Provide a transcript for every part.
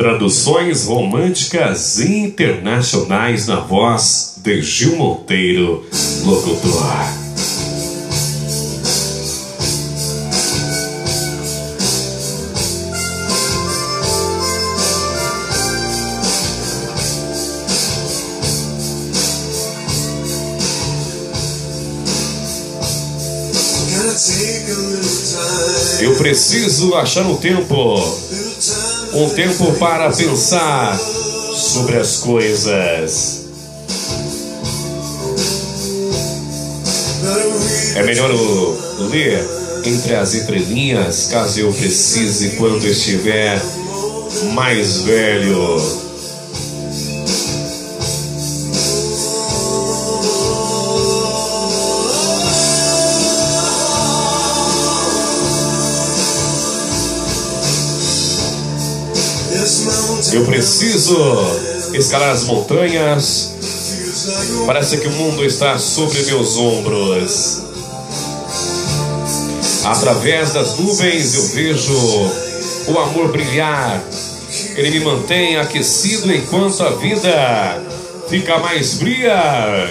Traduções românticas internacionais na voz de Gil Monteiro, locutor. Eu preciso achar um tempo, um tempo para pensar sobre as coisas. É melhor ler entre as entrelinhas, caso eu precise quando estiver mais velho. Eu preciso escalar as montanhas. Parece que o mundo está sobre meus ombros. Através das nuvens eu vejo o amor brilhar. Ele me mantém aquecido enquanto a vida fica mais fria.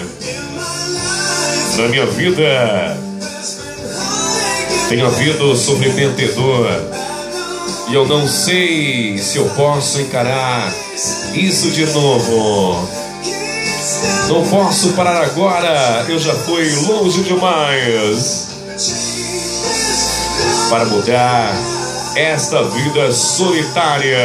Na minha vida tem havido sofrimento e eu não sei se eu posso encarar isso de novo. Não posso parar agora, eu já fui longe demais. Para mudar esta vida solitária.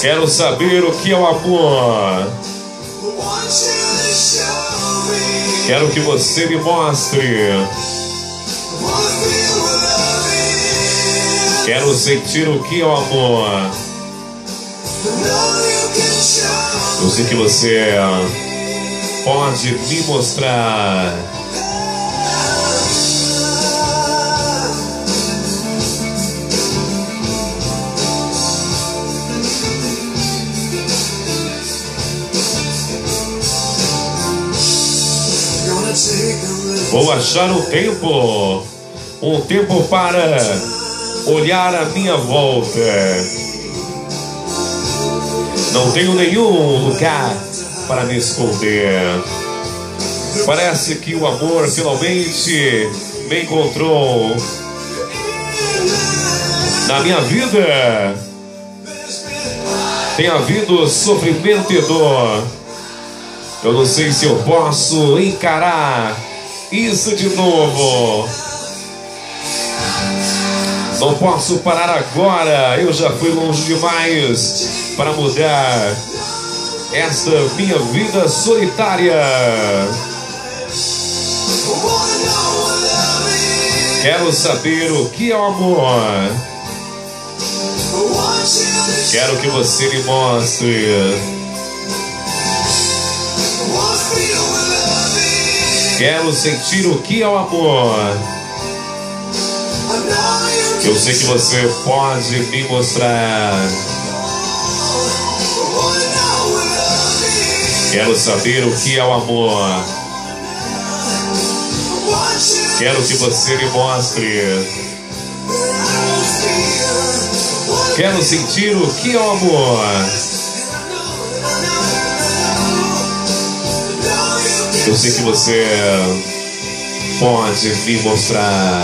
Quero saber o que é o amor. Quero que você me mostre. Quero sentir o que o amor. Eu sei que você pode me mostrar. Vou achar um tempo, um tempo para olhar à minha volta. Não tenho nenhum lugar para me esconder. Parece que o amor finalmente me encontrou. Na minha vida tem havido sofrimento e dor. Eu não sei se eu posso encarar isso de novo. Não posso parar agora, eu já fui longe demais para mudar esta minha vida solitária. Quero saber o que é o amor. Quero que você me mostre. Quero sentir o que é o amor. Eu sei que você pode me mostrar. Quero saber o que é o amor. Quero que você me mostre. Quero sentir o que é o amor. Eu sei que você pode me mostrar.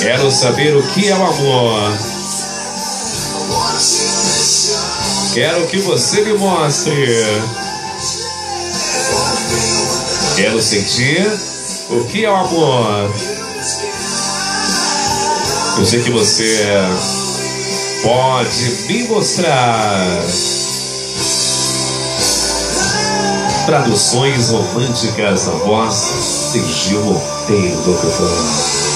Quero saber o que é o amor. Quero que você me mostre. Quero sentir o que é o amor. Eu sei que você pode me mostrar. Traduções românticas na voz de Gil Monteiro, locutor.